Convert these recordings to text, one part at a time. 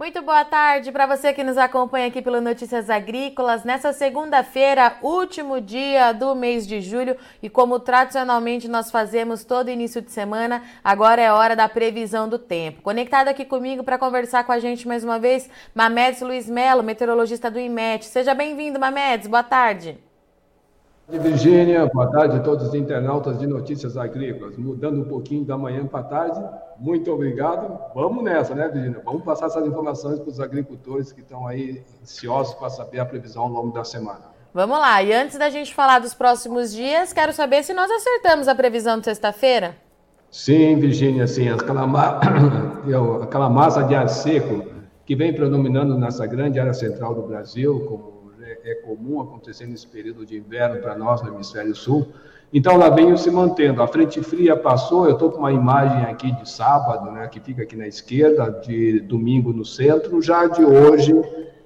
Muito boa tarde para você que nos acompanha aqui pelo Notícias Agrícolas. Nessa segunda-feira, último dia do mês de julho, e como tradicionalmente nós fazemos todo início de semana, agora é hora da previsão do tempo. Conectado aqui comigo para conversar com a gente mais uma vez, Mamedes Luiz Melo, meteorologista do IMET. Seja bem-vindo, Mamedes. Boa tarde. Virgínia, boa tarde a todos os internautas de Notícias Agrícolas. Mudando um pouquinho da manhã para tarde, muito obrigado. Vamos nessa, né, Virgínia? Vamos passar essas informações para os agricultores que estão aí ansiosos para saber a previsão ao longo da semana. Vamos lá, e antes da gente falar dos próximos dias, quero saber se nós acertamos a previsão de sexta-feira. Sim, Virgínia, sim. Aquela, ma... Aquela massa de ar seco que vem predominando nessa grande área central do Brasil, como é, comum acontecer nesse período de inverno para nós no hemisfério sul. Então, ela vem se mantendo. A frente fria passou, eu estou com uma imagem aqui de sábado, né, que fica aqui na esquerda, de domingo no centro, já de hoje,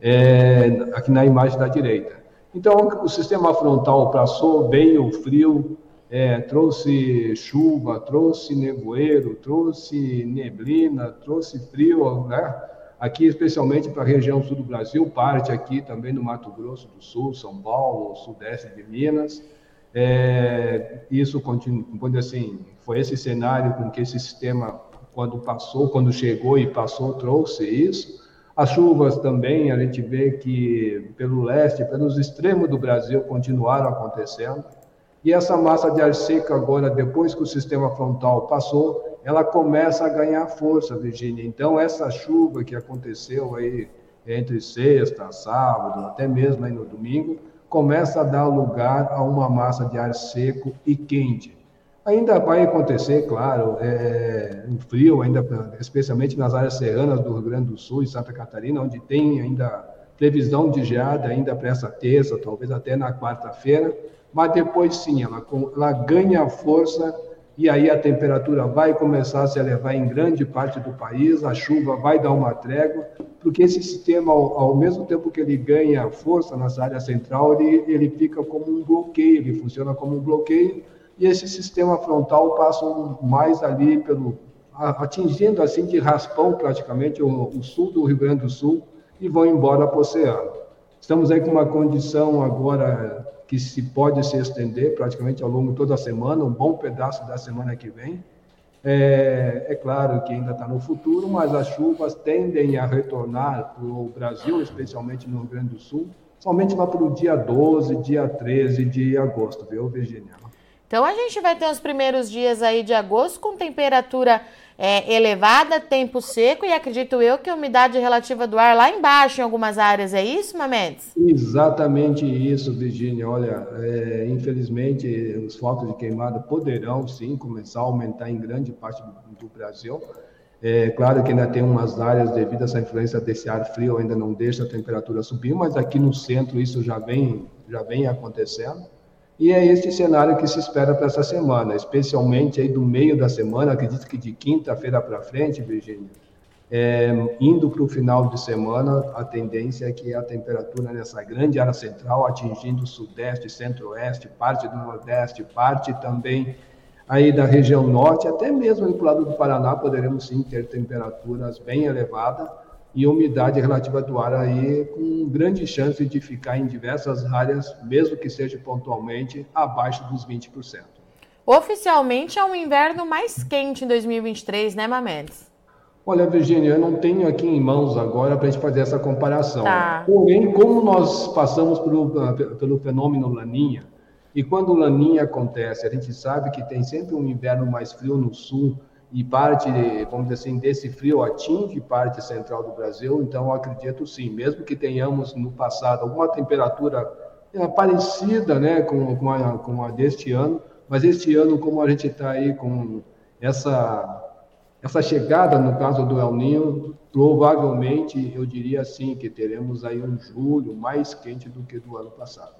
é, aqui na imagem da direita. Então, o sistema frontal passou, veio frio, é, trouxe chuva, trouxe nevoeiro, trouxe neblina, trouxe frio, né? Aqui especialmente para a região sul do Brasil, parte aqui também no Mato Grosso do Sul, São Paulo, sudeste de Minas. É, isso continua, assim, foi esse cenário com que esse sistema, quando passou, quando chegou e passou, trouxe isso. As chuvas também, a gente vê que pelo leste, pelos extremos do Brasil, continuaram acontecendo. E essa massa de ar seco agora, depois que o sistema frontal passou, ela começa a ganhar força, Virginia. Então, essa chuva que aconteceu aí entre sexta, sábado, até mesmo aí no domingo, começa a dar lugar a uma massa de ar seco e quente. Ainda vai acontecer, claro, é, um frio, ainda, especialmente nas áreas serranas do Rio Grande do Sul e Santa Catarina, onde tem ainda previsão de geada ainda para essa terça, talvez até na quarta-feira, mas depois sim, ela, ela ganha força e aí a temperatura vai começar a se elevar em grande parte do país, a chuva vai dar uma trégua, porque esse sistema, ao, ao mesmo tempo que ele ganha força nessa área central, ele, ele fica como um bloqueio, ele funciona como um bloqueio, e esse sistema frontal passa mais ali pelo, atingindo assim de raspão praticamente o, o sul do Rio Grande do Sul e vão embora para o oceano. Estamos aí com uma condição agora que se pode se estender praticamente ao longo de toda a semana, um bom pedaço da semana que vem. É, é claro que ainda está no futuro, mas as chuvas tendem a retornar para o Brasil, especialmente no Rio Grande do Sul, somente lá para o dia 12, dia 13 de agosto, viu, Virginia? Então a gente vai ter os primeiros dias aí de agosto com temperatura é, elevada, tempo seco e acredito eu que a umidade relativa do ar lá embaixo em algumas áreas. É isso, Mamedes? Exatamente isso, Virginia. Olha, é, infelizmente os focos de queimada poderão sim começar a aumentar em grande parte do, do Brasil. É claro que ainda tem umas áreas devido a essa influência desse ar frio ainda não deixa a temperatura subir, mas aqui no centro isso já vem já vem acontecendo. E é este cenário que se espera para essa semana, especialmente aí do meio da semana, acredito que de quinta-feira para frente, Virgínia, é, indo para o final de semana, a tendência é que a temperatura nessa grande área central, atingindo o sudeste, centro-oeste, parte do nordeste, parte também aí da região norte, até mesmo para o lado do Paraná, poderemos sim ter temperaturas bem elevadas, e umidade relativa do ar aí com grande chance de ficar em diversas áreas, mesmo que seja pontualmente, abaixo dos 20%. Oficialmente é um inverno mais quente em 2023, né, Mamedes? Olha, Virginia, eu não tenho aqui em mãos agora para a gente fazer essa comparação. Tá. Porém, como nós passamos pelo, pelo fenômeno Laninha, e quando Laninha acontece, a gente sabe que tem sempre um inverno mais frio no sul, e parte, vamos dizer assim, desse frio atinge parte central do Brasil, então acredito sim, mesmo que tenhamos no passado alguma temperatura é, parecida né, com, com, a, com a deste ano, mas este ano, como a gente está aí com essa, essa chegada, no caso do El Ninho, provavelmente eu diria assim que teremos aí um julho mais quente do que do ano passado.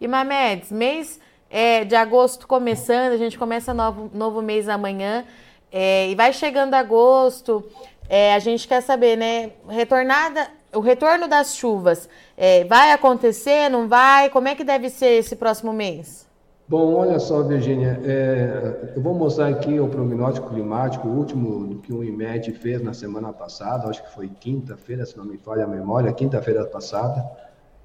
E Mamedes, mês é, de agosto começando, a gente começa novo, novo mês amanhã. É, e vai chegando agosto, é, a gente quer saber, né? Retornada, o retorno das chuvas é, vai acontecer, não vai? Como é que deve ser esse próximo mês? Bom, olha só, Virginia, é, eu vou mostrar aqui o prognóstico climático, o último que o IMED fez na semana passada, acho que foi quinta-feira, se não me falha a memória, quinta-feira passada.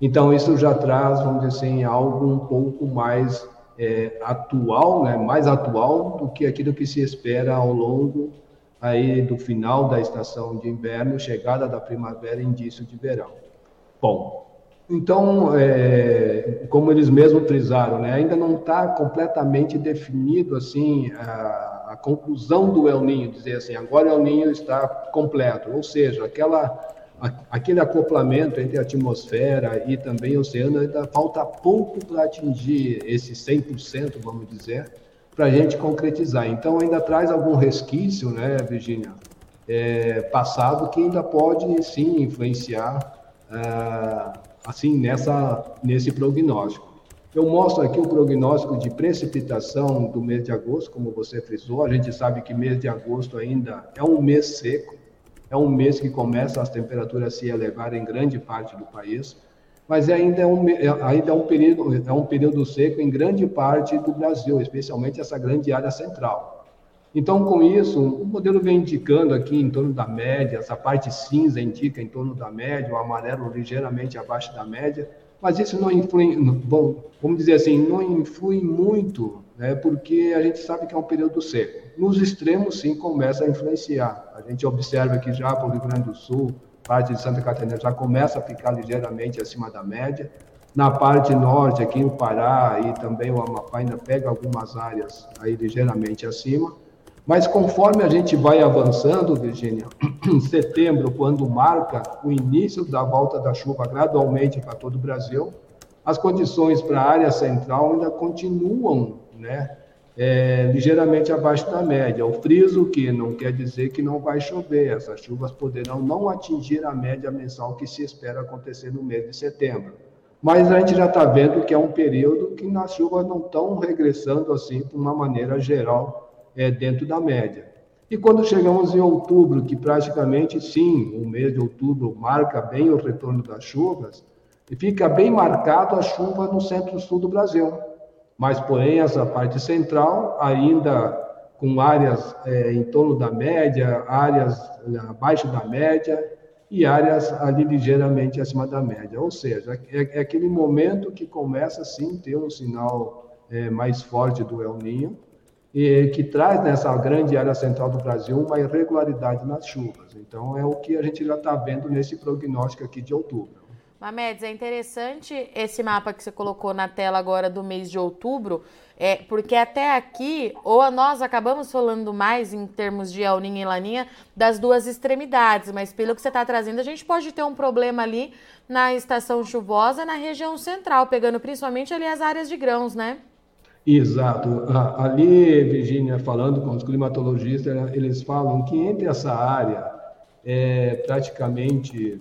Então, isso já traz, vamos dizer assim, algo um pouco mais é, atual, né, mais atual do que aquilo que se espera ao longo aí do final da estação de inverno, chegada da primavera início de verão. Bom, então, é, como eles mesmos frisaram, né, ainda não está completamente definido assim a, a, conclusão do El Ninho, dizer assim, agora o El Ninho está completo, ou seja, aquela, aquele acoplamento entre a atmosfera e também o oceano, ainda falta pouco para atingir esse 100%, vamos dizer, para a gente concretizar. Então, ainda traz algum resquício, né, Virginia, é, passado que ainda pode sim influenciar. Ah, assim nessa nesse prognóstico. Eu mostro aqui o prognóstico de precipitação do mês de agosto, como você frisou. A gente sabe que mês de agosto ainda é um mês seco, é um mês que começa as temperaturas a se elevar em grande parte do país, mas ainda é um, é, ainda é um, período, é um período seco em grande parte do Brasil, especialmente essa grande área central. Então, com isso, o modelo vem indicando aqui em torno da média, essa parte cinza indica em torno da média, o amarelo ligeiramente abaixo da média, mas isso não influi, bom, vamos dizer assim, não influi muito, né, porque a gente sabe que é um período seco. Nos extremos, sim, começa a influenciar. A gente observa que já para o Rio Grande do Sul, parte de Santa Catarina já começa a ficar ligeiramente acima da média. Na parte norte, aqui o Pará e também o Amapá ainda pega algumas áreas aí ligeiramente acima. Mas conforme a gente vai avançando, Virginia, em setembro, quando marca o início da volta da chuva gradualmente para todo o Brasil, as condições para a área central ainda continuam né, é, ligeiramente abaixo da média. O friso que não quer dizer que não vai chover, essas chuvas poderão não atingir a média mensal que se espera acontecer no mês de setembro. Mas a gente já está vendo que é um período que as chuvas não estão regressando assim de uma maneira geral é, dentro da média. E quando chegamos em outubro, que praticamente sim, o mês de outubro marca bem o retorno das chuvas, e fica bem marcado a chuva no centro-sul do Brasil. Mas, porém, essa parte central, ainda com áreas é, em torno da média, áreas é, abaixo da média e áreas ali ligeiramente acima da média. Ou seja, é, é aquele momento que começa, sim, ter um sinal é, mais forte do El Ninho, que traz nessa grande área central do Brasil uma irregularidade nas chuvas. Então, é o que a gente já está vendo nesse prognóstico aqui de outubro. Mamedes, é interessante esse mapa que você colocou na tela agora do mês de outubro, é, porque até aqui, ou nós acabamos falando mais em termos de El e Laninha das duas extremidades, mas pelo que você está trazendo, a gente pode ter um problema ali na estação chuvosa na região central, pegando principalmente ali as áreas de grãos, né? Exato. Ali, Virginia, falando com os climatologistas, eles falam que entre essa área, é, praticamente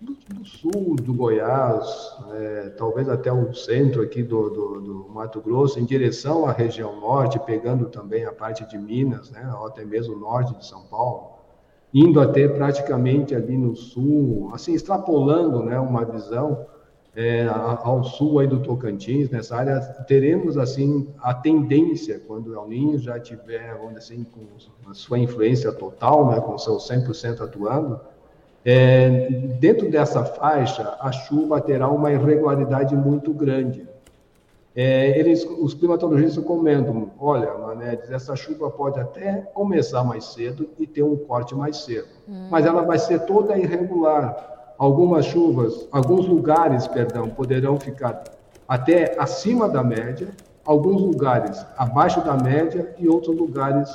do, do, sul do Goiás, é, talvez até o centro aqui do, do, do, Mato Grosso, em direção à região norte, pegando também a parte de Minas, né, ou até mesmo o norte de São Paulo, indo até praticamente ali no sul, assim, extrapolando né, uma visão, é, ao sul aí do Tocantins, nessa área, teremos assim a tendência, quando o El Ninho já tiver, vamos dizer assim, com a sua influência total, né, com seu 100% atuando, é, dentro dessa faixa, a chuva terá uma irregularidade muito grande. É, eles, os climatologistas comentam, olha, Manedes, essa chuva pode até começar mais cedo e ter um corte mais cedo, hum. mas ela vai ser toda irregular, algumas chuvas, alguns lugares, perdão, poderão ficar até acima da média, alguns lugares abaixo da média e outros lugares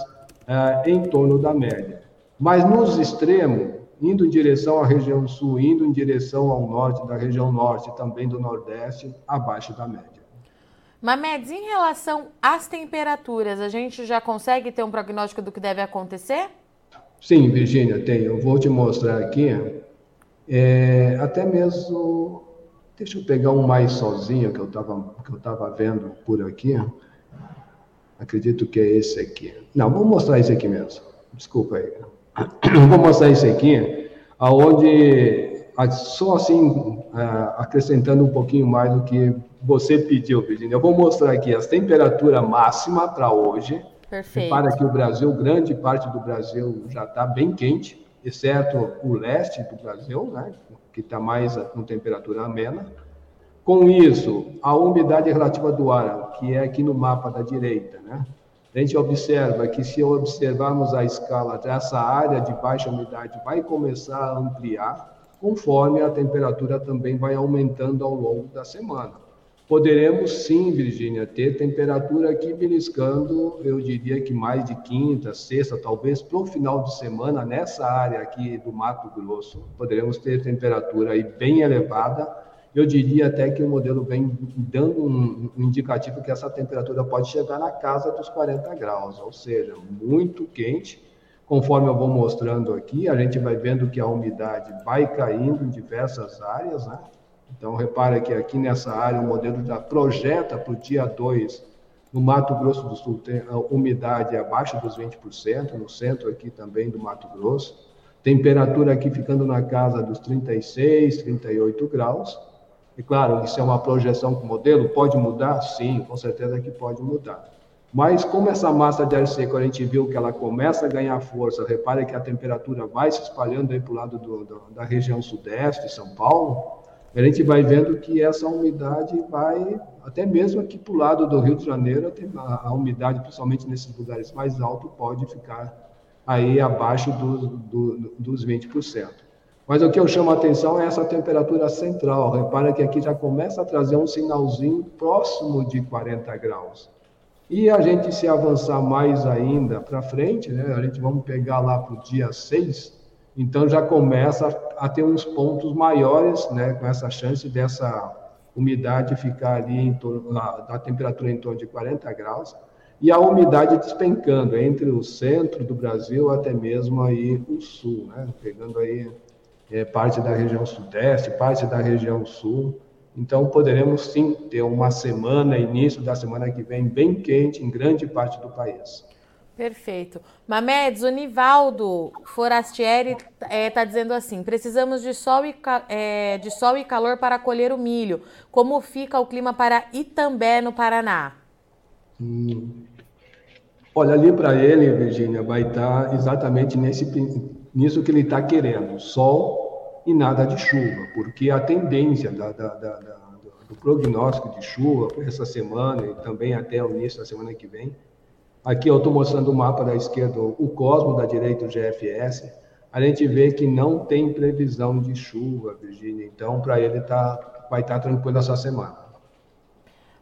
eh, em torno da média. Mas nos extremos, indo em direção à região sul, indo em direção ao norte, da região norte e também do nordeste, abaixo da média. Mamedes, em relação às temperaturas, a gente já consegue ter um prognóstico do que deve acontecer? Sim, Virginia, tem. Eu vou te mostrar aqui é, até mesmo, deixa eu pegar um mais sozinho que eu estava que eu tava vendo por aqui. Acredito que é esse aqui. Não, vou mostrar esse aqui mesmo. Desculpa aí. Vou mostrar esse aqui, aonde só assim, acrescentando um pouquinho mais do que você pediu, Virginia. Eu vou mostrar aqui as temperaturas máximas para hoje. Perfeito. Para que o Brasil, grande parte do Brasil já está bem quente, exceto o leste do Brasil, né, que está mais com temperatura amena. Com isso, a umidade relativa do ar, que é aqui no mapa da direita, né? A gente observa que se observarmos a escala dessa área de baixa umidade vai começar a ampliar, conforme a temperatura também vai aumentando ao longo da semana. Poderemos sim, Virgínia, ter temperatura aqui beliscando, eu diria que mais de quinta, sexta, talvez para o final de semana, nessa área aqui do Mato Grosso, poderemos ter temperatura aí bem elevada. Eu diria até que o modelo vem dando um, um indicativo que essa temperatura pode chegar na casa dos 40 graus, ou seja, muito quente Conforme eu vou mostrando aqui, a gente vai vendo que a umidade vai caindo em diversas áreas, né? Então, repara que aqui nessa área o modelo já projeta para o dia 2, no Mato Grosso do Sul, tem a umidade abaixo dos 20%, no centro aqui também do Mato Grosso. Temperatura aqui ficando na casa dos 36, 38 graus. E claro, isso é uma projeção com o modelo, pode mudar? Sim, com certeza que pode mudar. Mas como essa massa de ar seco a gente viu que ela começa a ganhar força, repare que a temperatura vai se espalhando aí para o lado do, do, da região sudeste de São Paulo, a gente vai vendo que essa umidade vai, até mesmo aqui para o lado do Rio de Janeiro, a, umidade, principalmente nesses lugares mais altos, pode ficar aí abaixo do, do, dos 20%. Mas o que eu chamo a atenção é essa temperatura central. Repara que aqui já começa a trazer um sinalzinho próximo de 40 graus. E a gente se avançar mais ainda para frente, né, a gente vamos pegar lá para o dia 6, então já começa a ter uns pontos maiores, né, com essa chance dessa umidade ficar ali em torno da temperatura em torno de 40 graus e a umidade despencando entre o centro do Brasil até mesmo aí o sul, né, pegando aí é, parte da região sudeste, parte da região sul. Então, poderemos sim ter uma semana, início da semana que vem, bem quente em grande parte do país. Perfeito. Mamedes, o Nivaldo Forastieri está é, tá dizendo assim: precisamos de sol, e, é, de sol e calor para colher o milho. Como fica o clima para Itambé, no Paraná? Hum. Olha, ali para ele, Virgínia, vai estar tá exatamente nesse, nisso que ele está querendo: sol e nada de chuva, porque a tendência da, da, da, do prognóstico de chuva essa semana e também até o início da semana que vem. Aqui eu estou mostrando o mapa da esquerda, o Cosmo da direita, o GFS. A gente vê que não tem previsão de chuva, Virginia. Então, para ele tá, vai estar tá tranquilo essa semana.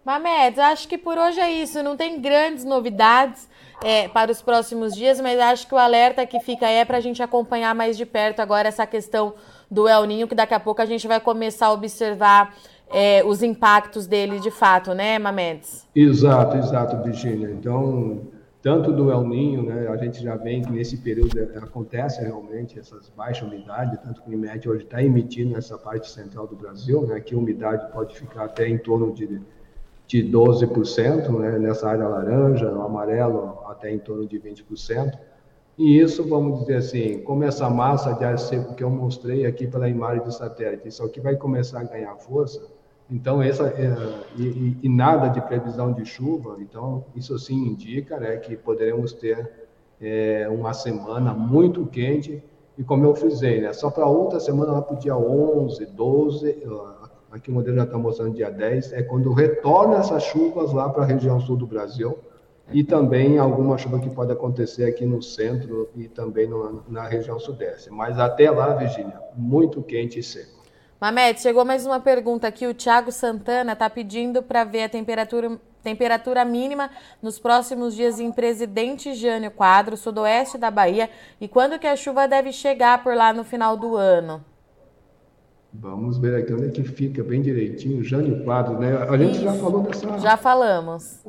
Mamed, acho que por hoje é isso. Não tem grandes novidades é, para os próximos dias, mas acho que o alerta que fica é para a gente acompanhar mais de perto agora essa questão do El Ninho, que daqui a pouco a gente vai começar a observar é, os impactos dele de fato, né, Mamedes? Exato, exato, Virginia. Então, tanto do El Ninho, né, a gente já vem que nesse período acontece realmente essas baixas umidades, tanto que o IMET hoje está emitindo nessa parte central do Brasil, né, que a umidade pode ficar até em torno de, de 12%, né, nessa área laranja, amarelo até em torno de 20%. E isso, vamos dizer assim, como essa massa de ar seco que eu mostrei aqui pela imagem do satélite, isso aqui vai começar a ganhar força, então essa é, e, e, nada de previsão de chuva, então isso sim indica, né, que poderemos ter é, uma semana muito quente e como eu frisei, né, só para outra semana lá para o dia 11, 12, aqui o modelo já está mostrando dia 10, é quando retorna essas chuvas lá para a região sul do Brasil, e também alguma chuva que pode acontecer aqui no centro e também no, na região sudeste. Mas até lá, Virgínia, muito quente e seco. Mamete, chegou mais uma pergunta aqui. O Thiago Santana está pedindo para ver a temperatura, temperatura mínima nos próximos dias em Presidente Jânio Quadro, sudoeste da Bahia, e quando que a chuva deve chegar por lá no final do ano. Vamos ver aqui onde é que fica bem direitinho, Jânio Quadro, né? A gente Isso. já falou dessa. Já falamos.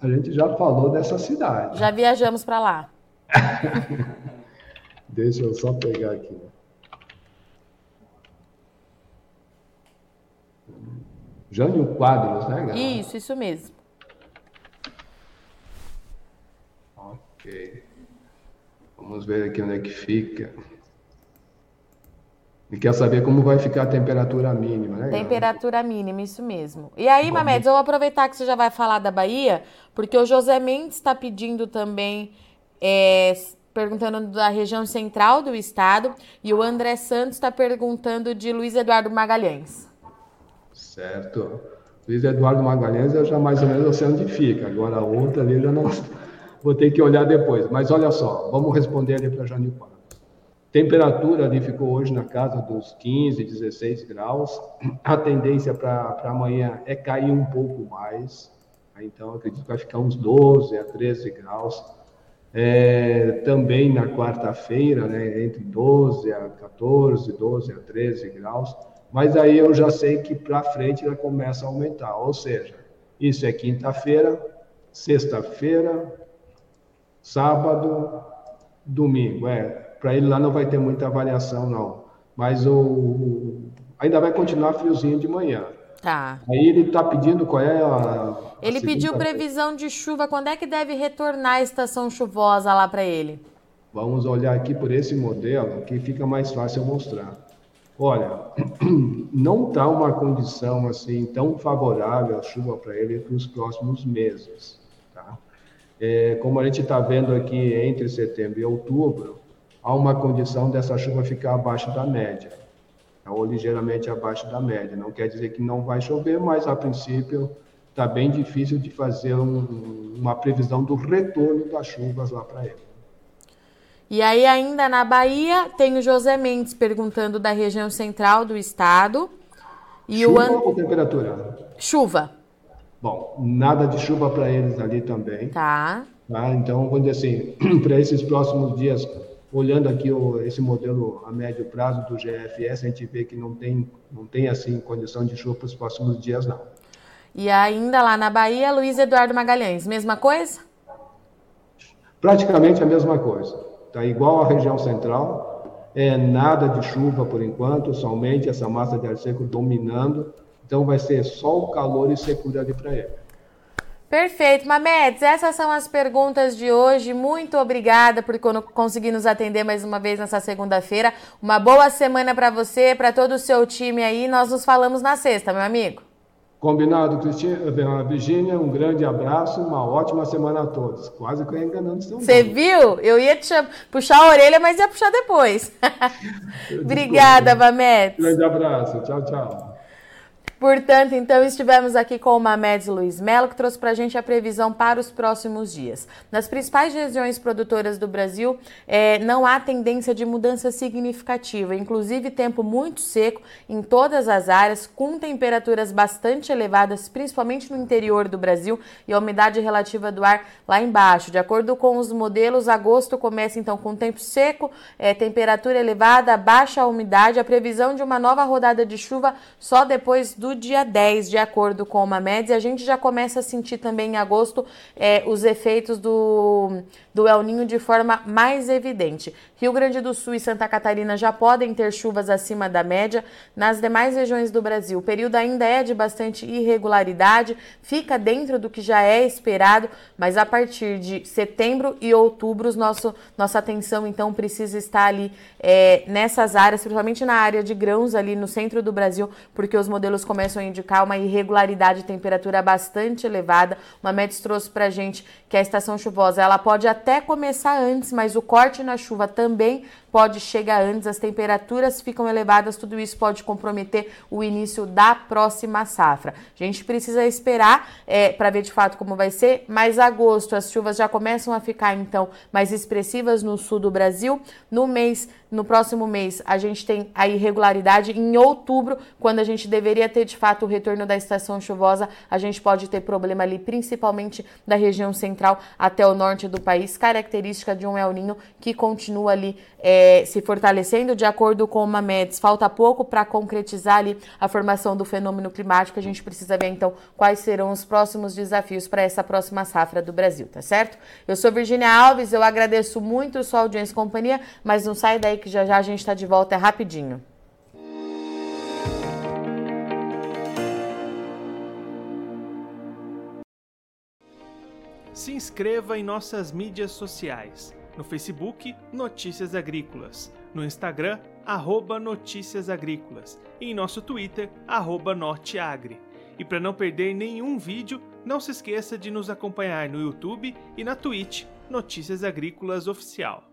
A gente já falou dessa cidade. Já viajamos para lá. Deixa eu só pegar aqui. Jânio Quadros, né, galera? Isso, isso mesmo. Ok. Vamos ver aqui onde é que fica. E quer saber como vai ficar a temperatura mínima, né? Temperatura mínima, isso mesmo. E aí, Mamedes, eu vou aproveitar que você já vai falar da Bahia, porque o José Mendes está pedindo também, é, perguntando da região central do estado, e o André Santos está perguntando de Luiz Eduardo Magalhães. Certo. Luiz Eduardo Magalhães eu já mais ou menos sei onde fica, agora a outra ali eu já não vou ter que olhar depois. Mas olha só, vamos responder ali para Janipá. Temperatura ali ficou hoje na casa dos 15, 16 graus. A tendência para amanhã é cair um pouco mais. Então, acredito que vai ficar uns 12 a 13 graus. É, também na quarta-feira, né, entre 12 a 14, 12 a 13 graus. Mas aí eu já sei que para frente ela começa a aumentar. Ou seja, isso é quinta-feira, sexta-feira, sábado, domingo. É, para ele lá não vai ter muita variação, não. Mas o, ainda vai continuar friozinho de manhã. Tá. Aí ele está pedindo qual é a. Ele pediu previsão de chuva. Quando é que deve retornar a estação chuvosa lá para ele? Vamos olhar aqui por esse modelo que fica mais fácil mostrar. Olha, não está uma condição assim tão favorável a chuva para ele para os próximos meses. Tá? É, como a gente está vendo aqui entre setembro e outubro, há uma condição dessa chuva ficar abaixo da média, ou ligeiramente abaixo da média. Não quer dizer que não vai chover, mas a princípio está bem difícil de fazer um, uma previsão do retorno das chuvas lá para ele. E aí, ainda na Bahia, tem o José Mendes perguntando da região central do estado. E chuva o an... ou temperatura? Chuva. Bom, nada de chuva para eles ali também. Tá. tá? Então, vamos dizer assim, para esses próximos dias, olhando aqui o, esse modelo a médio prazo do GFS, a gente vê que não tem, não tem assim condição de chuva para os próximos dias, não. E ainda lá na Bahia, Luiz Eduardo Magalhães, mesma coisa? Praticamente a mesma coisa. Está igual à região central, é nada de chuva por enquanto, somente essa massa de ar seco dominando. Então vai ser só o calor e secura ali para ele. Perfeito, Mamedes. Essas são as perguntas de hoje. Muito obrigada por conseguir nos atender mais uma vez nessa segunda-feira. Uma boa semana para você, para todo o seu time aí. Nós nos falamos na sexta, meu amigo. Combinado, Cristina, Virgínia, um grande abraço, uma ótima semana a todos. Quase que eu enganando São Você viu? Eu ia te puxar a orelha, mas ia puxar depois. Obrigada, Mamedes. Grande abraço, tchau, tchau. Portanto, então estivemos aqui com o Mamedes Luiz Melo, que trouxe para a gente a previsão para os próximos dias. Nas principais regiões produtoras do Brasil, é, não há tendência de mudança significativa, inclusive tempo muito seco em todas as áreas, com temperaturas bastante elevadas, principalmente no interior do Brasil, e a umidade relativa do ar lá embaixo. De acordo com os modelos, agosto começa então com tempo seco, é, temperatura elevada, baixa umidade, a previsão de uma nova rodada de chuva só depois do do dia 10, de acordo com uma média. A gente já começa a sentir também em agosto é, os efeitos do, do El Ninho de forma mais evidente. Rio Grande do Sul e Santa Catarina já podem ter chuvas acima da média. Nas demais regiões do Brasil, o período ainda é de bastante irregularidade, fica dentro do que já é esperado, mas a partir de setembro e outubro, nosso, nossa atenção então precisa estar ali é, nessas áreas, principalmente na área de grãos ali no centro do Brasil, porque os modelos começam começam a indicar uma irregularidade de temperatura bastante elevada. Uma MEDS trouxe para gente que a estação chuvosa ela pode até começar antes, mas o corte na chuva também pode chegar antes, as temperaturas ficam elevadas, tudo isso pode comprometer o início da próxima safra. A gente precisa esperar é, para ver de fato como vai ser, mas agosto as chuvas já começam a ficar então mais expressivas no sul do Brasil. No mês, no próximo mês, a gente tem a irregularidade. Em outubro, quando a gente deveria ter de fato o retorno da estação chuvosa, a gente pode ter problema ali, principalmente da região central até o norte do país, característica de um El Ninho que continua ali. É, se fortalecendo de acordo com uma MEDS. Falta pouco para concretizar ali a formação do fenômeno climático. A gente precisa ver então quais serão os próximos desafios para essa próxima safra do Brasil, tá certo? Eu sou Virginia Alves, eu agradeço muito sua audiência e companhia, mas não sai daí que já já a gente está de volta é rapidinho. Se inscreva em nossas mídias sociais no Facebook Notícias Agrícolas, no Instagram arroba Notícias Agrícolas, e em nosso Twitter, arroba Norteagri. E para não perder nenhum vídeo, não se esqueça de nos acompanhar no YouTube e na Twitch Notícias Agrícolas Oficial.